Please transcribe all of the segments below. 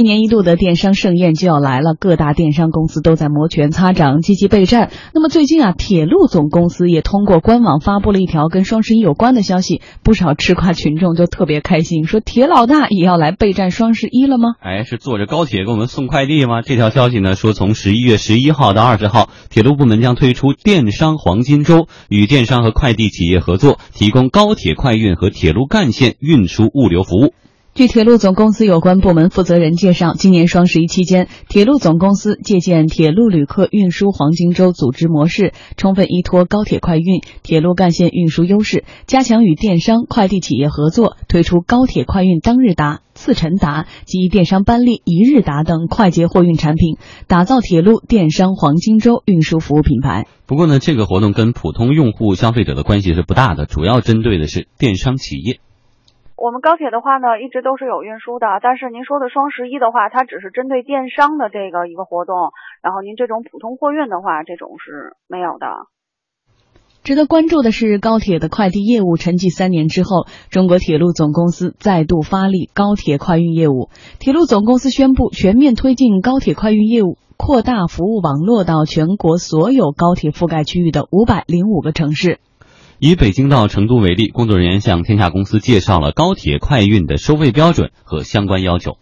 一年一度的电商盛宴就要来了，各大电商公司都在摩拳擦掌，积极备战。那么最近啊，铁路总公司也通过官网发布了一条跟双十一有关的消息，不少吃瓜群众就特别开心，说铁老大也要来备战双十一了吗？哎，是坐着高铁给我们送快递吗？这条消息呢说，从十一月十一号到二十号，铁路部门将推出电商黄金周，与电商和快递企业合作，提供高铁快运和铁路干线运输物流服务。据铁路总公司有关部门负责人介绍，今年双十一期间，铁路总公司借鉴铁路旅客运输黄金周组织模式，充分依托高铁快运、铁路干线运输优势，加强与电商、快递企业合作，推出高铁快运当日达、次晨达及电商班列一日达等快捷货运产品，打造铁路电商黄金周运输服务品牌。不过呢，这个活动跟普通用户消费者的关系是不大的，主要针对的是电商企业。我们高铁的话呢，一直都是有运输的，但是您说的双十一的话，它只是针对电商的这个一个活动，然后您这种普通货运的话，这种是没有的。值得关注的是，高铁的快递业务沉寂三年之后，中国铁路总公司再度发力高铁快运业务。铁路总公司宣布全面推进高铁快运业务，扩大服务网络到全国所有高铁覆盖区域的五百零五个城市。以北京到成都为例，工作人员向天下公司介绍了高铁快运的收费标准和相关要求。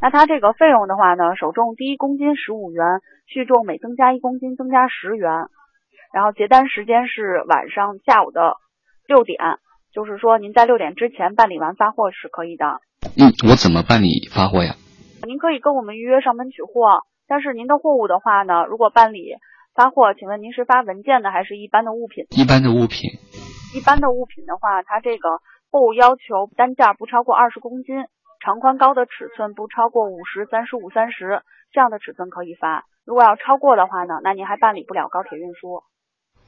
那它这个费用的话呢，首重第一公斤十五元，续重每增加一公斤增加十元，然后结单时间是晚上下午的六点，就是说您在六点之前办理完发货是可以的。嗯，我怎么办理发货呀？您可以跟我们预约上门取货，但是您的货物的话呢，如果办理。发货，请问您是发文件的还是一般的物品？一般的物品。一般的物品的话，它这个货物要求单价不超过二十公斤，长宽高的尺寸不超过五十、三十五、三十这样的尺寸可以发。如果要超过的话呢，那您还办理不了高铁运输。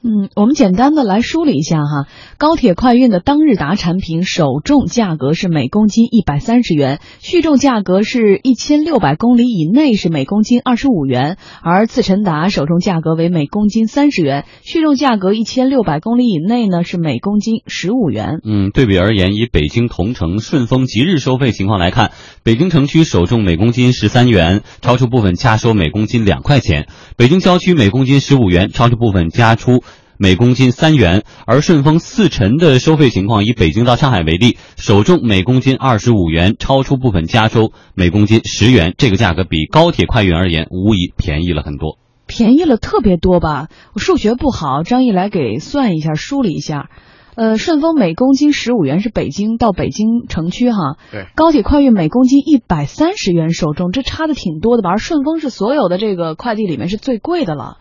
嗯，我们简单的来梳理一下哈，高铁快运的当日达产品首重价格是每公斤一百三十元，续重价格是一千六百公里以内是每公斤二十五元，而次晨达首重价格为每公斤三十元，续重价格一千六百公里以内呢是每公斤十五元。嗯，对比而言，以北京同城、顺丰即日收费情况来看，北京城区首重每公斤十三元，超出部分加收每公斤两块钱；北京郊区每公斤十五元，超出部分加出。每公斤三元，而顺丰四晨的收费情况，以北京到上海为例，首重每公斤二十五元，超出部分加收每公斤十元，这个价格比高铁快运而言，无疑便宜了很多，便宜了特别多吧？我数学不好，张毅来给算一下，梳理一下。呃，顺丰每公斤十五元是北京到北京城区哈，对，高铁快运每公斤一百三十元首重，这差的挺多的吧？而顺丰是所有的这个快递里面是最贵的了。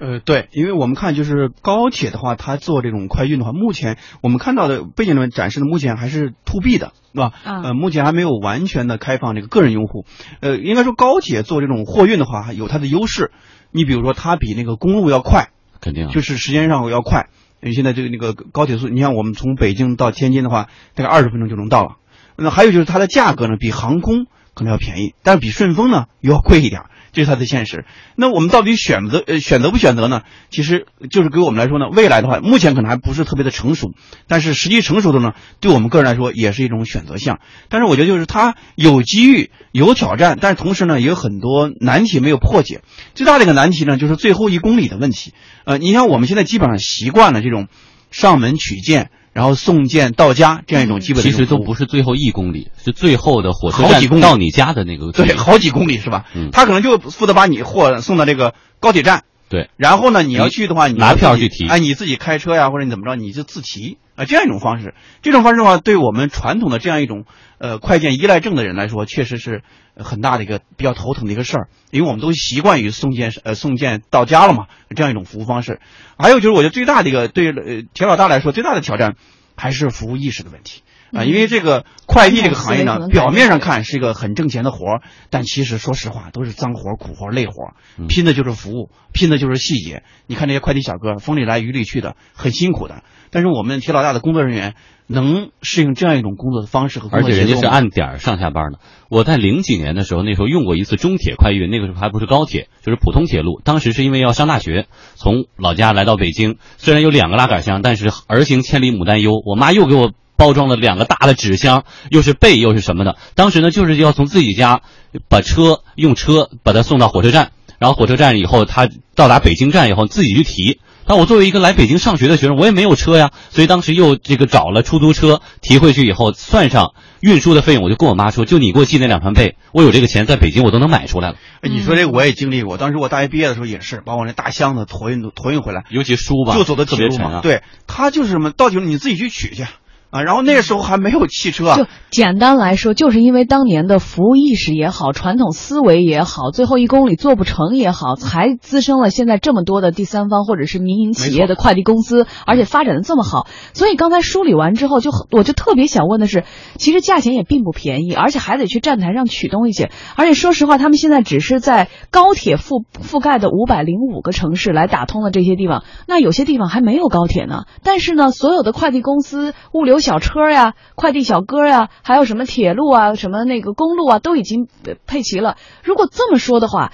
呃，对，因为我们看就是高铁的话，它做这种快运的话，目前我们看到的背景里面展示的，目前还是 to B 的，是吧？呃，目前还没有完全的开放这个个人用户。呃，应该说高铁做这种货运的话，有它的优势。你比如说，它比那个公路要快，肯定就是时间上要快。因为现在这个那个高铁速，你像我们从北京到天津的话，大概二十分钟就能到了。那还有就是它的价格呢，比航空可能要便宜，但是比顺丰呢又要贵一点。这是它的现实。那我们到底选择呃选择不选择呢？其实就是给我们来说呢，未来的话，目前可能还不是特别的成熟，但是实际成熟的呢，对我们个人来说也是一种选择项。但是我觉得就是它有机遇、有挑战，但是同时呢，也有很多难题没有破解。最大的一个难题呢，就是最后一公里的问题。呃，你像我们现在基本上习惯了这种上门取件。然后送件到家这样一种基本，其实都不是最后一公里，是最后的火车站到你家的那个，对，好几公里是吧？嗯，他可能就负责把你货送到这个高铁站，对，然后呢，你要去的话，你拿票去提，哎，你自己开车呀，或者你怎么着，你就自提啊，这样一种方式，这种方式的话，对我们传统的这样一种呃快件依赖症的人来说，确实是很大的一个比较头疼的一个事儿，因为我们都习惯于送件呃送件到家了嘛，这样一种服务方式。还有就是，我觉得最大的一个对呃铁老大来说最大的挑战。还是服务意识的问题啊，因为这个快递这个行业呢，表面上看是一个很挣钱的活儿，但其实说实话都是脏活、苦活、累活，拼的就是服务，拼的就是细节。你看这些快递小哥风里来雨里去的，很辛苦的。但是我们铁老大的工作人员能适应这样一种工作的方式和而且人家是按点上下班的。我在零几年的时候，那时候用过一次中铁快运，那个时候还不是高铁，就是普通铁路。当时是因为要上大学，从老家来到北京，虽然有两个拉杆箱，但是儿行千里母担忧，我妈又给我。包装了两个大的纸箱，又是被又是什么的。当时呢，就是要从自己家把车用车把它送到火车站，然后火车站以后，他到达北京站以后自己去提。但我作为一个来北京上学的学生，我也没有车呀，所以当时又这个找了出租车提回去以后，算上运输的费用，我就跟我妈说，就你给我寄那两床被，我有这个钱，在北京我都能买出来了。哎，你说这个我也经历过，当时我大学毕业的时候也是，把我那大箱子驮运驮运回来，尤其书吧，就走的特别沉啊。对，他就是什么，到底你自己去取去。啊，然后那个时候还没有汽车。就简单来说，就是因为当年的服务意识也好，传统思维也好，最后一公里做不成也好，才滋生了现在这么多的第三方或者是民营企业的快递公司，而且发展的这么好。所以刚才梳理完之后，就我就特别想问的是，其实价钱也并不便宜，而且还得去站台上取东西。而且说实话，他们现在只是在高铁覆覆盖的五百零五个城市来打通了这些地方，那有些地方还没有高铁呢。但是呢，所有的快递公司、物流小车呀、快递小哥呀，还有什么铁路啊、什么那个公路啊，都已经配齐了。如果这么说的话，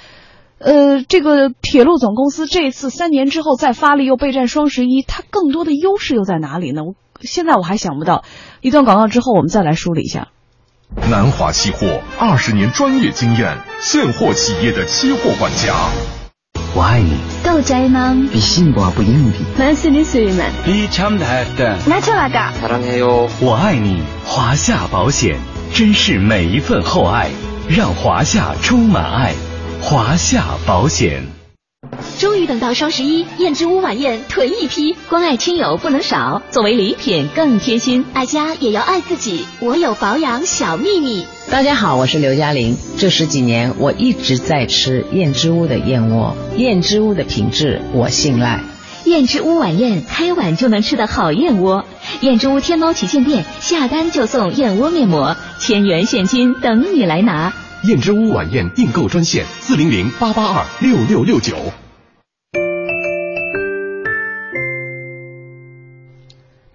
呃，这个铁路总公司这次三年之后再发力又备战双十一，它更多的优势又在哪里呢？我现在我还想不到。一段广告之后，我们再来梳理一下。南华期货二十年专业经验，现货企业的期货管家。我爱你。豆仔吗？比信不不硬币。만쓰는수만比참다했다 나좋아다 사랑해요。我爱你，华夏保险，珍视每一份厚爱，让华夏充满爱。华夏保险。 终于等到双十一，燕之屋晚宴囤一批，关爱亲友不能少，作为礼品更贴心。爱家也要爱自己，我有保养小秘密。大家好，我是刘嘉玲。这十几年我一直在吃燕之屋的燕窝，燕之屋的品质我信赖。燕之屋晚宴，开碗就能吃的好燕窝。燕之屋天猫旗舰店下单就送燕窝面膜，千元现金等你来拿。燕之屋晚宴订购专线：四零零八八二六六六九。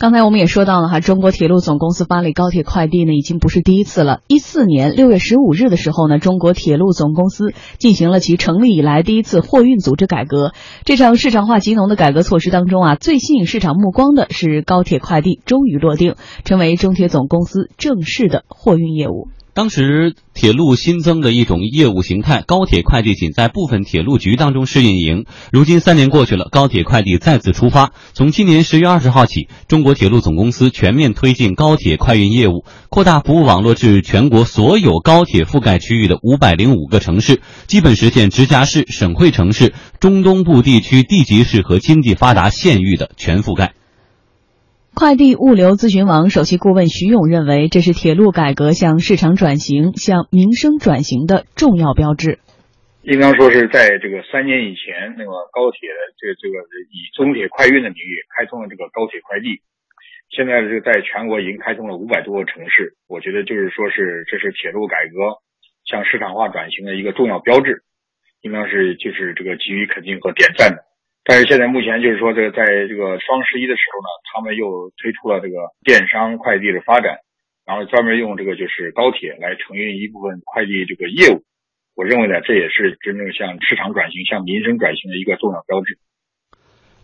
刚才我们也说到了哈，中国铁路总公司发力高铁快递呢，已经不是第一次了。一四年六月十五日的时候呢，中国铁路总公司进行了其成立以来第一次货运组织改革。这场市场化极浓的改革措施当中啊，最吸引市场目光的是高铁快递终于落定，成为中铁总公司正式的货运业务。当时铁路新增的一种业务形态，高铁快递仅在部分铁路局当中试运营。如今三年过去了，高铁快递再次出发。从今年十月二十号起，中国铁路总公司全面推进高铁快运业务，扩大服务网络至全国所有高铁覆盖区域的五百零五个城市，基本实现直辖市、省会城市、中东部地区地级市和经济发达县域的全覆盖。快递物流咨询网首席顾问徐勇认为，这是铁路改革向市场转型、向民生转型的重要标志。应当说是在这个三年以前，那个高铁这个这个以中铁快运的名义开通了这个高铁快递，现在是在全国已经开通了五百多个城市。我觉得就是说是这是铁路改革向市场化转型的一个重要标志，应当是就是这个给予肯定和点赞的。但是现在目前就是说，这个在这个双十一的时候呢，他们又推出了这个电商快递的发展，然后专门用这个就是高铁来承运一部分快递这个业务。我认为呢，这也是真正向市场转型、向民生转型的一个重要标志。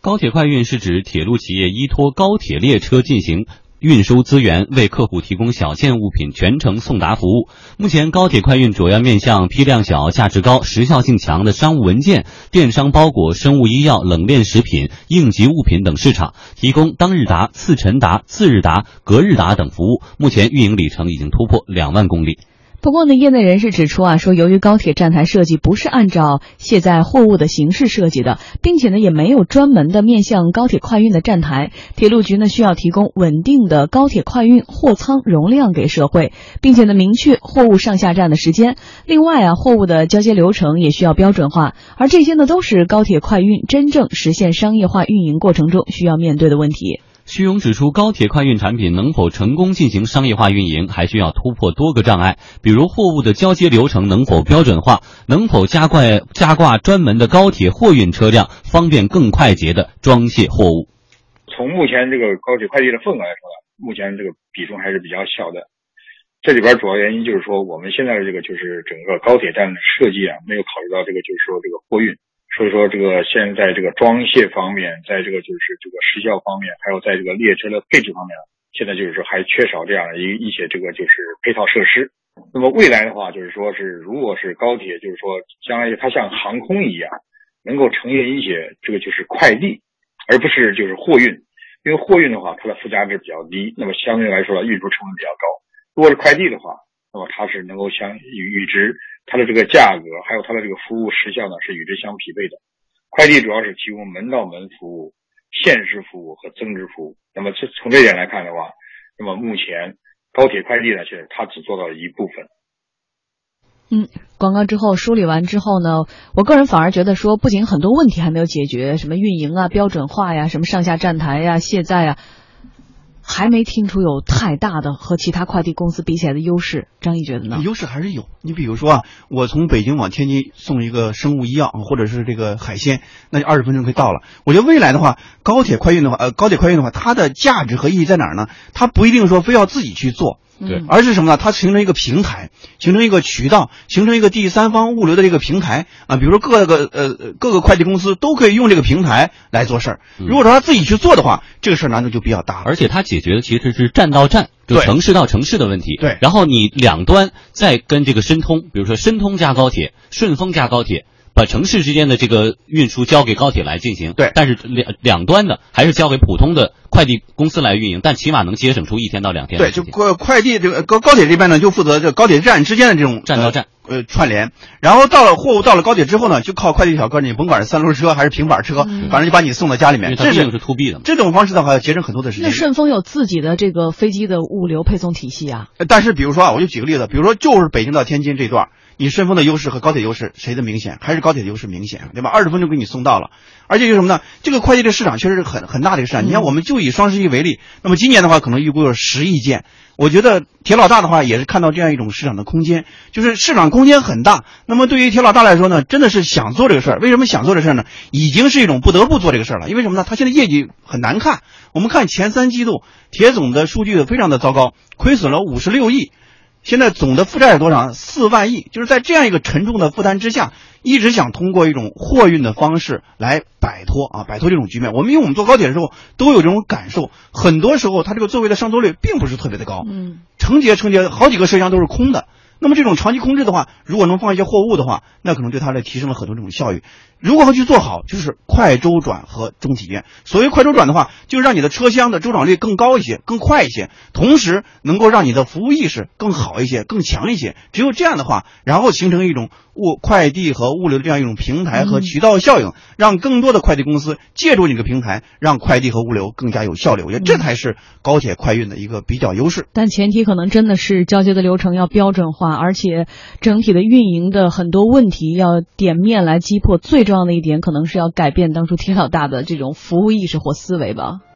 高铁快运是指铁路企业依托高铁列车进行。运输资源为客户提供小件物品全程送达服务。目前，高铁快运主要面向批量小、价值高、时效性强的商务文件、电商包裹、生物医药、冷链食品、应急物品等市场，提供当日达、次晨达、次日达、隔日达等服务。目前运营里程已经突破两万公里。不过呢，业内人士指出啊，说由于高铁站台设计不是按照卸载货物的形式设计的，并且呢也没有专门的面向高铁快运的站台，铁路局呢需要提供稳定的高铁快运货舱容量给社会，并且呢明确货物上下站的时间。另外啊，货物的交接流程也需要标准化，而这些呢都是高铁快运真正实现商业化运营过程中需要面对的问题。徐勇指出，高铁快运产品能否成功进行商业化运营，还需要突破多个障碍，比如货物的交接流程能否标准化，能否加挂加挂专门的高铁货运车辆，方便更快捷的装卸货物。从目前这个高铁快递的份额来说呢，目前这个比重还是比较小的。这里边主要原因就是说，我们现在的这个就是整个高铁站的设计啊，没有考虑到这个就是说这个货运。所以说，这个现在这个装卸方面，在这个就是这个时效方面，还有在这个列车的配置方面，现在就是说还缺少这样的一一些这个就是配套设施。那么未来的话，就是说是如果是高铁，就是说将来它像航空一样，能够承运一些这个就是快递，而不是就是货运。因为货运的话，它的附加值比较低，那么相对来说运输成本比较高。如果是快递的话，那么它是能够相与与之它的这个价格，还有它的这个服务时效呢，是与之相匹配的。快递主要是提供门到门服务、限时服务和增值服务。那么这从这点来看的话，那么目前高铁快递呢，现在它只做到了一部分。嗯，广告之后梳理完之后呢，我个人反而觉得说，不仅很多问题还没有解决，什么运营啊、标准化呀、什么上下站台呀、卸载呀，还没听出有太大的和其他快递公司比起来的优势。张毅觉得呢？优势还是有。你比如说啊，我从北京往天津送一个生物医药或者是这个海鲜，那就二十分钟可以到了。我觉得未来的话，高铁快运的话，呃，高铁快运的话，它的价值和意义在哪儿呢？它不一定说非要自己去做。对，而是什么呢？它形成一个平台，形成一个渠道，形成一个第三方物流的这个平台啊。比如说各个呃各个快递公司都可以用这个平台来做事儿。如果说他自己去做的话，这个事儿难度就比较大。而且它解决的其实是站到站，就城市到城市的问题。对，然后你两端再跟这个申通，比如说申通加高铁，顺丰加高铁。把城市之间的这个运输交给高铁来进行，对，但是两两端的还是交给普通的快递公司来运营，但起码能节省出一天到两天。对，就快快递这个高高铁这边呢，就负责这高铁站之间的这种站到站呃串联，然后到了货物到了高铁之后呢，就靠快递小哥，你甭管是三轮车还是平板车，嗯反正就把你送到家里面。这是是 to B 的，这种方式的话，节省很多的时间。那顺丰有自己的这个飞机的物流配送体系啊。但是比如说啊，我就举个例子，比如说就是北京到天津这段。你顺丰的优势和高铁优势谁的明显？还是高铁的优势明显，对吧？二十分钟给你送到了，而且就是什么呢？这个快递的市场确实是很很大的一个市场。你看，我们就以双十一为例，那么今年的话可能预估有十亿件。我觉得铁老大的话也是看到这样一种市场的空间，就是市场空间很大。那么对于铁老大来说呢，真的是想做这个事儿。为什么想做这事儿呢？已经是一种不得不做这个事儿了。因为什么呢？他现在业绩很难看。我们看前三季度铁总的数据非常的糟糕，亏损了五十六亿。现在总的负债是多少？四万亿，就是在这样一个沉重的负担之下，一直想通过一种货运的方式来摆脱啊，摆脱这种局面。我们因为我们坐高铁的时候都有这种感受，很多时候它这个座位的上座率并不是特别的高，嗯，承接承接好几个车厢都是空的。那么这种长期空置的话，如果能放一些货物的话，那可能对它来提升了很多这种效益。如果去做好，就是快周转和中体验。所谓快周转的话，就是让你的车厢的周转率更高一些、更快一些，同时能够让你的服务意识更好一些、更强一些。只有这样的话，然后形成一种物快递和物流的这样一种平台和渠道效应，让更多的快递公司借助你这个平台，让快递和物流更加有效率。我觉得这才是高铁快运的一个比较优势。但前提可能真的是交接的流程要标准化，而且整体的运营的很多问题要点面来击破。最重要的一点，可能是要改变当初铁老大的这种服务意识或思维吧。